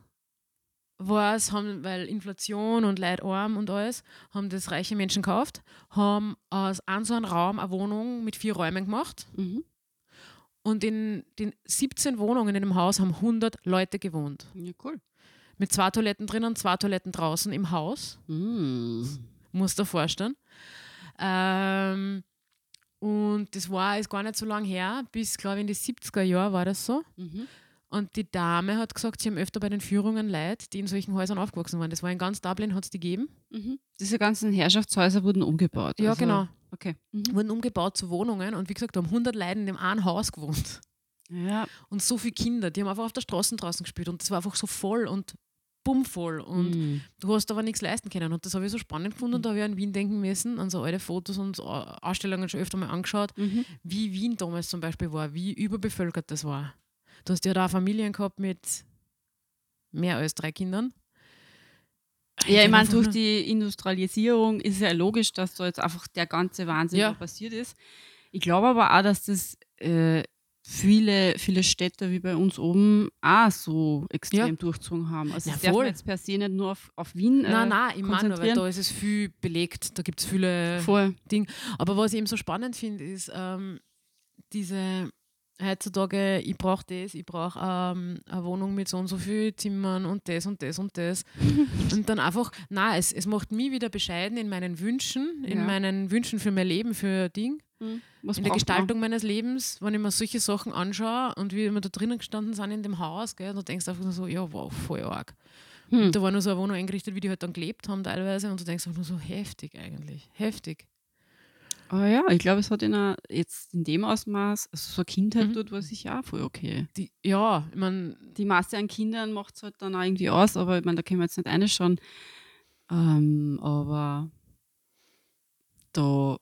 war es, haben, weil Inflation und Leid arm und alles, haben das reiche Menschen gekauft, haben aus einem so einem Raum eine Wohnung mit vier Räumen gemacht. Mhm. Und in den 17 Wohnungen in dem Haus haben 100 Leute gewohnt. Ja, cool. Mit zwei Toiletten drinnen und zwei Toiletten draußen im Haus. Mhm. musst du dir vorstellen. Ähm, und das war ist gar nicht so lange her, bis, glaube ich, in die 70er Jahre war das so. Mhm. Und die Dame hat gesagt, sie haben öfter bei den Führungen Leute, die in solchen Häusern aufgewachsen waren. Das war in ganz Dublin, hat es die gegeben. Mhm. Diese ganzen Herrschaftshäuser wurden umgebaut. Ja, also, genau. Okay. Mhm. wurden umgebaut zu Wohnungen und wie gesagt, da haben 100 Leute in dem einen Haus gewohnt. Ja. Und so viele Kinder, die haben einfach auf der Straße draußen gespielt und das war einfach so voll und bummvoll und Mhm. du hast aber nichts leisten können. Und das habe ich so spannend gefunden und da habe ich an Wien denken müssen, an so alte Fotos und Ausstellungen schon öfter mal angeschaut, Mhm. wie Wien damals zum Beispiel war, wie überbevölkert das war. Du hast ja da Familien gehabt mit mehr als drei Kindern. Ja, ich meine, durch die Industrialisierung ist ja logisch, dass da jetzt einfach der ganze Wahnsinn Ja. passiert ist. Ich glaube aber auch, dass das äh, viele, viele Städte wie bei uns oben auch so extrem Ja. durchzogen haben. Also Ja, das darf voll. jetzt per se nicht nur auf, auf Wien äh, Nein, nein, ich meine, weil da ist es viel belegt, da gibt es viele Voll. Aber was ich eben so spannend finde, ist ähm, diese heutzutage, ich brauche das, ich brauche ähm, eine Wohnung mit so und so vielen Zimmern und das und das und das. und dann einfach, nein, es, es macht mich wieder bescheiden in meinen Wünschen, in Ja. meinen Wünschen für mein Leben, für Ding, Was in der Gestaltung meines Lebens, wenn ich mir solche Sachen anschaue und wie wir da drinnen gestanden sind in dem Haus, gell, und du denkst einfach nur so, ja, wow, voll arg. Hm. Und da war nur so eine Wohnung eingerichtet, wie die halt dann gelebt haben teilweise und du denkst einfach nur so heftig eigentlich, heftig. Aber ja, ich glaube, es hat in einer, jetzt in dem Ausmaß, also so eine Kindheit Mhm. dort war sicher auch voll okay. Die, ja, ich meine, Die Masse an Kindern macht es halt dann auch irgendwie aus, aber ich meine, da können wir jetzt nicht reinschauen. Ähm, aber da,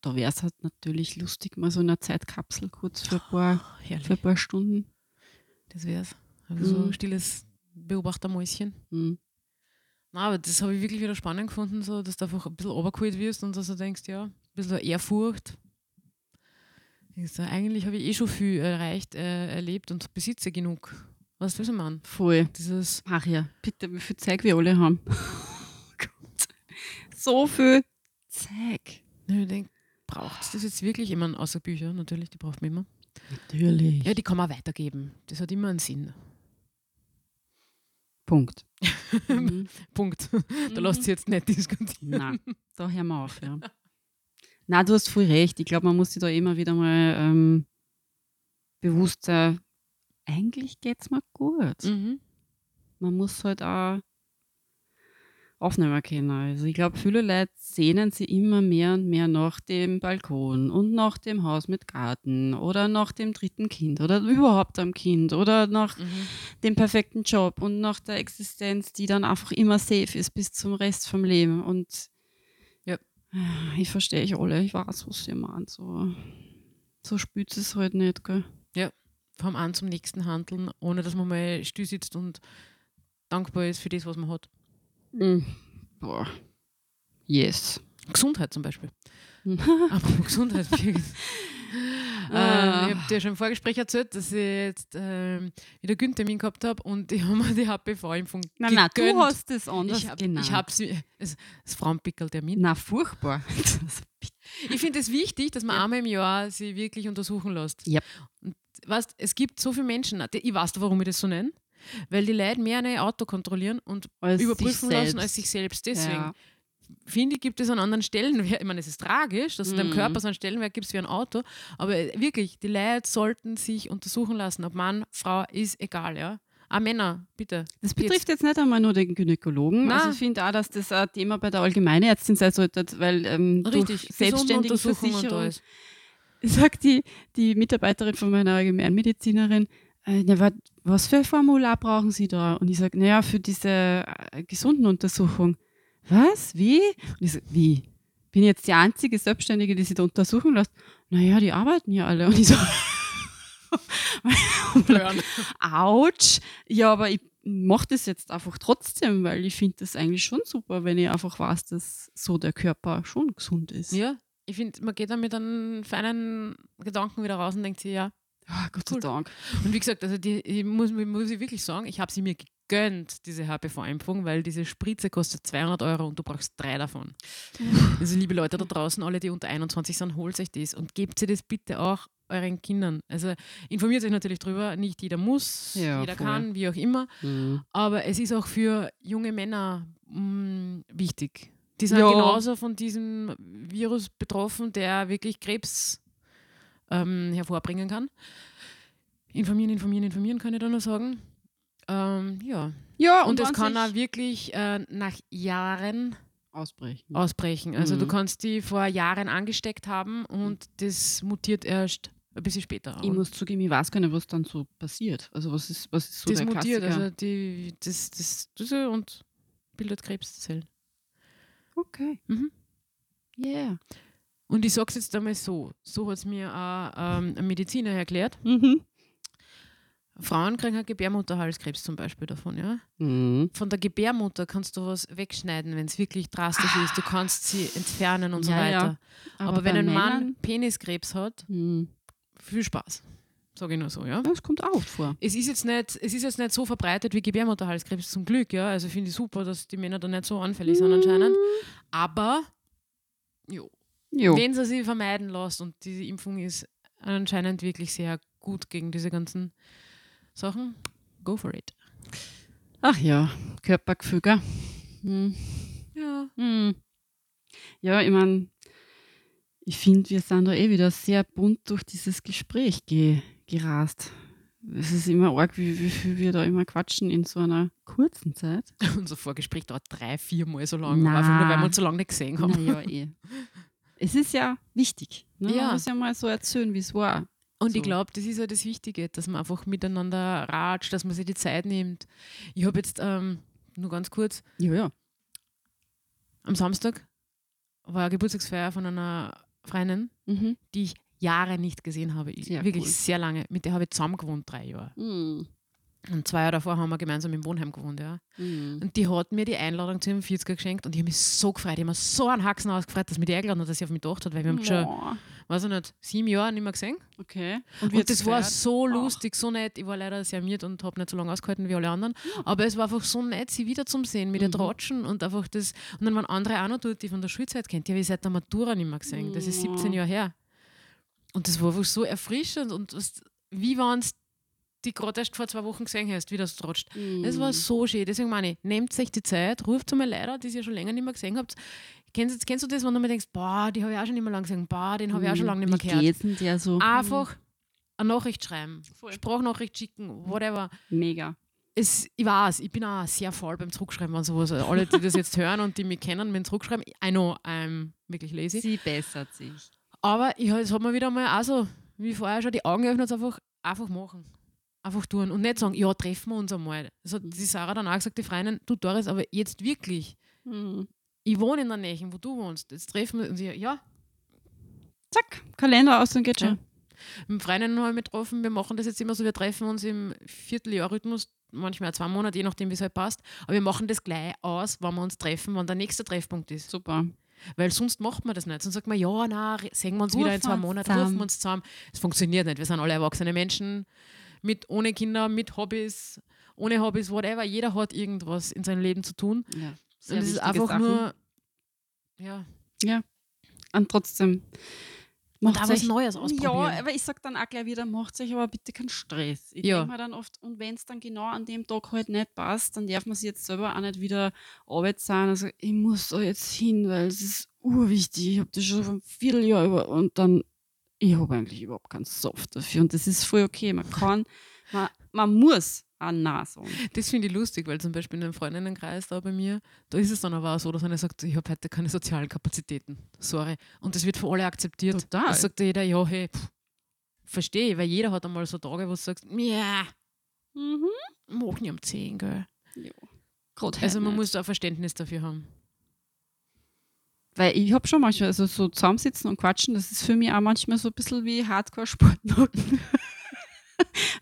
da wäre es halt natürlich lustig, mal so in einer Zeitkapsel kurz für ein paar, herrlich. für ein paar Stunden. Das wär's. Also so Mhm. ein stilles Beobachtermäuschen. Hm. Na, aber das habe ich wirklich wieder spannend gefunden, so, dass du einfach ein bisschen runtergeholt wirst und dass du denkst, ja, bisschen Ehrfurcht. Eigentlich habe ich eh schon viel erreicht, äh, erlebt und besitze genug. Was willst du machen? Voll. Dieses, Ach ja, bitte, wie viel Zeug wir alle haben. Oh Gott. So viel Zeug. ich denke, braucht es das jetzt wirklich? Ich meine, außer Bücher natürlich, die braucht man immer. Natürlich. Ja, die kann man weitergeben. Das hat immer einen Sinn. Punkt. Mhm. Punkt. Da lässt sich jetzt nicht diskutieren. Nein, da hören wir auf, ja. Nein, du hast voll recht. Ich glaube, man muss sich da immer wieder mal ähm, bewusst sein, eigentlich geht es mir gut. Mhm. Man muss halt auch aufnehmen können. Also ich glaube, viele Leute sehnen sich immer mehr und mehr nach dem Balkon und nach dem Haus mit Garten oder nach dem dritten Kind oder überhaupt am Kind oder nach Mhm. dem perfekten Job und nach der Existenz, die dann einfach immer safe ist bis zum Rest vom Leben. Und. Ich verstehe ich alle, ich weiß, was ihr meint. So, so spürt es halt nicht, gell? vom einen zum nächsten handeln, ohne dass man mal still sitzt und dankbar ist für das, was man hat. Mhm. Boah. Yes. Gesundheit zum Beispiel. Mhm. Apropos Gesundheit. Ähm, ich habe dir schon im Vorgespräch erzählt, dass ich jetzt ähm, wieder Gyntermin gehabt habe und ich habe mir die HPV-Impfung Nein, nein, gegönnt. du hast es anders ich habe genannt. hab sie, es, das Frauenpickel-Termin. Na, furchtbar. Ich finde es wichtig, dass man Ja. einmal im Jahr sie wirklich untersuchen lässt. Yep. Und weißt, es gibt so viele Menschen, die- ich weiß, warum ich das so nenne, weil die Leute mehr ein Auto kontrollieren und Als überprüfen lassen als sich selbst. Deswegen Ja. Finde ich, gibt es an anderen Stellenwert. Ich meine, es ist tragisch, dass es deinem Mhm. Körper so einen Stellenwert gibt wie ein Auto, aber wirklich, die Leute sollten sich untersuchen lassen, ob Mann, Frau, ist egal, ja. Auch Männer, bitte. Das betrifft jetzt nicht einmal nur den Gynäkologen. Nein. Also ich finde auch, dass das ein Thema bei der Allgemeinärztin sein sollte, weil ähm, Richtig, durch gesunde selbstständige Untersuchung und Versicherung alles. sagt die, die Mitarbeiterin von meiner Allgemeinmedizinerin, äh, na, wa- was für ein Formular brauchen Sie da? Und ich sage, naja, für diese äh, gesunden Untersuchung. Was? Wie? Und ich sage, wie? Bin ich jetzt die einzige Selbstständige, die sich da untersuchen lässt? Naja, die arbeiten ja alle. Und ich so, Autsch. Ja, aber ich mache das jetzt einfach trotzdem, weil ich finde das eigentlich schon super, wenn ich einfach weiß, dass so der Körper schon gesund ist. Ja, ich finde, man geht dann mit einem feinen Gedanken wieder raus und denkt sich, ja. Ah, Gott sei Cool. Dank. Und wie gesagt, also die, ich muss, muss ich wirklich sagen, ich habe sie mir gegönnt, diese HPV-Impfung, weil diese Spritze kostet 200 Euro und du brauchst drei davon. Also liebe Leute da draußen, alle, die unter 21 sind, holt euch das und gebt sie das bitte auch euren Kindern. Also informiert euch natürlich drüber, nicht jeder muss, Ja, jeder voll. kann, wie auch immer, Mhm. aber es ist auch für junge Männer mh, wichtig. Die sind Ja. genauso von diesem Virus betroffen, der wirklich Krebs ähm, hervorbringen kann. Informieren, informieren, informieren, kann ich da nur sagen. Ähm, ja. Ja, Und, es wenn kann auch wirklich äh, nach Jahren Ausbrechen. ausbrechen. Also du Mhm. kannst die vor Jahren angesteckt haben und das mutiert erst ein bisschen später. Ich Und muss zugeben, ich weiß gar nicht, was dann so passiert. Also was ist, was ist so das der mutiert, Klassiker? also die, das, das, das und bildet Krebszellen. okay. Mhm. Yeah. Und ich sage es jetzt einmal so, so hat es mir auch ähm, ein Mediziner erklärt. Mhm. Frauen kriegen halt Gebärmutterhalskrebs zum Beispiel davon, ja. Mhm. Von der Gebärmutter kannst du was wegschneiden, wenn es wirklich drastisch ist. Du kannst sie entfernen und so Ja, ja. weiter. Aber, wenn ein Mann Männern- Peniskrebs hat, Mhm. viel Spaß. Sage ich nur so, ja. Das kommt auch vor. Es ist, jetzt nicht, es ist jetzt nicht so verbreitet wie Gebärmutterhalskrebs, zum Glück, ja. Also finde ich super, dass die Männer da nicht so anfällig sind anscheinend. Aber jo, Jo. wenn sie sie vermeiden lässt und diese Impfung ist anscheinend wirklich sehr gut gegen diese ganzen Sachen, go for it. Ach ja, Körpergefühl, gell? Mhm. Ja. Hm. Ja, ich meine, ich finde, wir sind da eh wieder sehr bunt durch dieses Gespräch ge gerast. Es ist immer arg, wie, wie viel wir da immer quatschen in so einer kurzen Zeit. Unser Vorgespräch dauert drei, vier Mal so lang, Na. einfach nur weil wir uns so lange nicht gesehen haben. Naja, eh. Es ist ja wichtig. Ne? Ja. Man muss ja mal so erzählen, wie es war. Und So. ich glaube, das ist ja das Wichtige, dass man einfach miteinander ratscht, dass man sich die Zeit nimmt. Ich habe jetzt, ähm, nur ganz kurz, Ja, ja. am Samstag war eine Geburtstagsfeier von einer Freundin, Mhm. die ich Jahre nicht gesehen habe. Ich, Sehr wirklich cool. sehr lange. Mit der habe ich zusammen gewohnt, drei Jahre. Mhm. Und zwei Jahre davor haben wir gemeinsam im Wohnheim gewohnt. Ja. Mhm. Und die hat mir die Einladung zu ihrem 40er geschenkt und ich habe mich so gefreut. Ich habe mir so einen Haxen ausgefreut, dass mir die eingeladen hat, dass sie auf mich gedacht hat, weil wir haben schon. Weiß ich nicht, sieben Jahre nicht mehr gesehen. Okay. Und, hat's das war so lustig, so nett. Ich war leider sehr miert und habe nicht so lange ausgehalten wie alle anderen. Aber es war einfach so nett, sie wieder zum Sehen, mit Mhm. tratschen und einfach das. Und dann waren andere auch noch dort, die von der Schulzeit kennt. Die habe ich seit der Matura nicht mehr gesehen. Das ist 17 Oh. Jahre her. Und das war einfach so erfrischend und was, wie waren es, die gerade erst vor zwei Wochen gesehen hast, wie das tratscht. Das war Mhm. so schön. Deswegen meine ich, nehmt euch die Zeit, ruft einmal Leute, die ihr schon länger nicht mehr gesehen habt. Kennst, kennst du das, wenn du mir denkst, boah, die habe ich auch schon nicht mehr lange gesehen, boah, den habe ich auch schon lange nicht mehr Wie gehört. geht's denn dir so? Einfach eine Nachricht schreiben, Voll. Sprachnachricht schicken, whatever. Mega. Es, ich weiß, ich bin auch sehr faul beim Zurückschreiben und sowas. Alle, die das jetzt hören und die mich kennen mit Zurückschreiben, I know, I'm wirklich lazy. Sie bessert sich. Aber ich, es hat mir wieder mal auch so, wie vorher schon, die Augen geöffnet, einfach, einfach machen. Einfach tun und nicht sagen, ja, treffen wir uns einmal. Das hat die Sarah dann auch gesagt, die Freundin, du Doris, aber jetzt wirklich. Mhm. Ich wohne in der Nähe, wo du wohnst. Jetzt treffen wir uns. Ja, ja, Zack, Kalender aus und geht Ja. schon. Mit Freundinnen haben wir getroffen. Wir machen das jetzt immer so, wir treffen uns im Vierteljahr-Rhythmus, manchmal zwei Monate, je nachdem, wie es halt passt. Aber wir machen das gleich aus, wann wir uns treffen, wann der nächste Treffpunkt ist. Super. Weil sonst macht man das nicht. Sonst sagt man, ja, na, sehen wir uns wieder in zwei Monaten, rufen wir uns zusammen. Es funktioniert nicht. Wir sind alle erwachsene Menschen, mit, ohne Kinder, mit Hobbys, ohne Hobbys, whatever. Jeder hat irgendwas in seinem Leben zu tun. Ja, Und sehr es ist einfach Sachen. nur, ja, Und trotzdem. und macht auch was Neues Ja, ausprobieren. aber ich sag dann auch gleich wieder, macht euch aber bitte keinen Stress. Ich Ja. denke mir dann oft, und wenn es dann genau an dem Tag halt nicht passt, dann darf man sich jetzt selber auch nicht wieder Arbeit sein. Also ich muss da jetzt hin, weil es ist urwichtig. Ich habe das schon ein Vierteljahr über und dann, ich habe eigentlich überhaupt keinen Soft dafür. Und das ist voll okay. Man kann, man, man muss auch Nein sagen. Das finde ich lustig, weil zum Beispiel in einem Freundinnenkreis da bei mir, da ist es dann aber auch so, dass einer sagt, ich habe heute keine sozialen Kapazitäten. Sorry. Und das wird von alle akzeptiert. Total. Da sagt jeder, ja, hey, verstehe, weil jeder hat einmal so Tage, wo du sagst, ja, Mhm. mach nicht um 10, gell. Ja. Grad Also man nicht. muss da Verständnis dafür haben. Weil ich habe schon manchmal, also so zusammensitzen und quatschen, das ist für mich auch manchmal so ein bisschen wie Hardcore-Sport.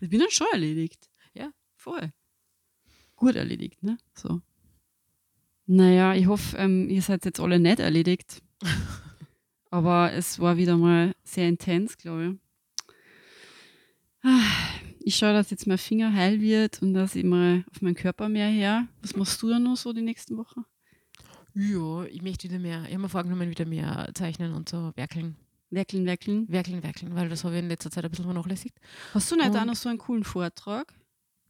ich bin dann schon erledigt. Voll. Gut erledigt, ne? So. Naja, ich hoffe, ähm, ihr seid jetzt alle nicht erledigt. Aber es war wieder mal sehr intens, glaube ich. Ah, Ich schaue, dass jetzt mein Finger heil wird und dass ich mal auf meinen Körper mehr her. Was machst du dann noch so die nächsten Wochen? Ja, ich möchte wieder mehr, ich habe mir vorgenommen, wieder mehr zeichnen und so werkeln. Werkeln, werkeln. Werkeln, werkeln, weil das habe ich in letzter Zeit ein bisschen vernachlässigt. Hast du nicht Und- auch noch so einen coolen Vortrag?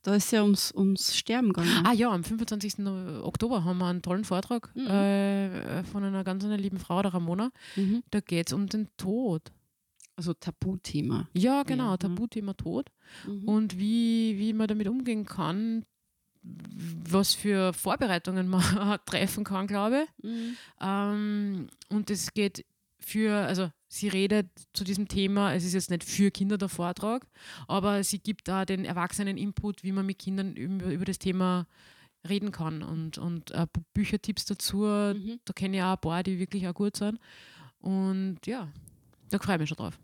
Da ist ja ums, ums Sterben gegangen. Ah ja, am 25. Oktober haben wir einen tollen Vortrag Mhm. äh, von einer ganz einer lieben Frau, der Ramona. Mhm. Da geht es um den Tod. Also Tabuthema. Ja, genau, Ja, mhm. Tabuthema Tod. Mhm. Und wie, wie man damit umgehen kann, was für Vorbereitungen man treffen kann, glaube ich. Mhm. Ähm, und es geht für, also sie redet zu diesem Thema, es ist jetzt nicht für Kinder der Vortrag, aber sie gibt da den Erwachsenen Input, wie man mit Kindern über, über das Thema reden kann und, und äh, Büchertipps dazu. Mhm. Da kenne ich auch ein paar, die wirklich auch gut sind. Und ja, da freue ich mich schon drauf.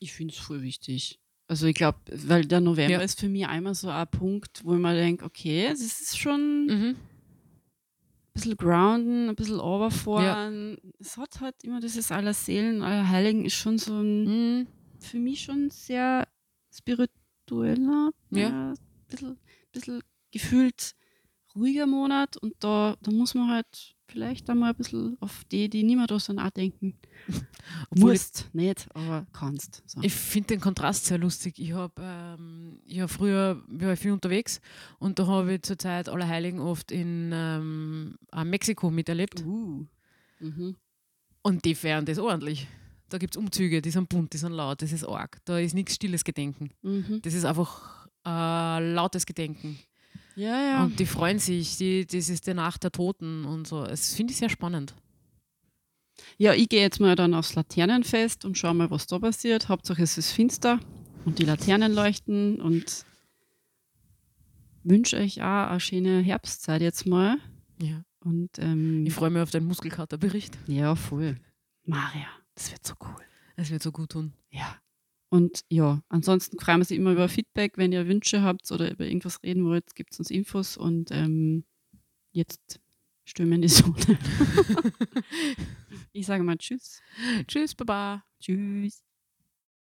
Ich finde es voll wichtig. Also ich glaube, weil der November Ja. ist für mich einmal so ein Punkt, wo ich mir denke, okay, das ist schon Mhm. Bisschen grounden, ein bisschen overfahren. Es hat halt immer dieses aller Seelen, aller Heiligen ist schon so ein, Mhm. für mich schon sehr spiritueller, Ja. ein bisschen, bisschen gefühlt ruhiger Monat und da, da muss man halt vielleicht einmal ein bisschen auf die, die da sind, auch denken. Musst, nicht, aber kannst. So. ich finde den Kontrast sehr lustig. Ich habe ähm, ich hab früher war ich viel unterwegs und da habe ich zur Zeit Allerheiligen oft in ähm, äh, Mexiko miterlebt. Uh. Mhm. Und die feiern das ordentlich. Da gibt es Umzüge, die sind bunt, die sind laut, das ist arg. Da ist nichts stilles Gedenken. Mhm. Das ist einfach äh, lautes Gedenken. Ja, ja. Und die freuen sich, die, das ist die Nacht der Toten und so. Das finde ich sehr spannend. Ja, ich gehe jetzt mal dann aufs Laternenfest und schaue mal, was da passiert. Hauptsache es ist finster und die Laternen leuchten und wünsche euch auch eine schöne Herbstzeit jetzt mal. Ja. Und ähm, Ich freue mich auf den Muskelkaterbericht. ja, voll. Maria, das wird so cool. Es wird so gut tun. Ja. Und ja, ansonsten freuen wir uns immer über Feedback, wenn ihr Wünsche habt oder über irgendwas reden wollt, gibt es uns Infos und ähm, jetzt stürmen die Sonne. ich sage mal Tschüss. Tschüss, Baba. Tschüss.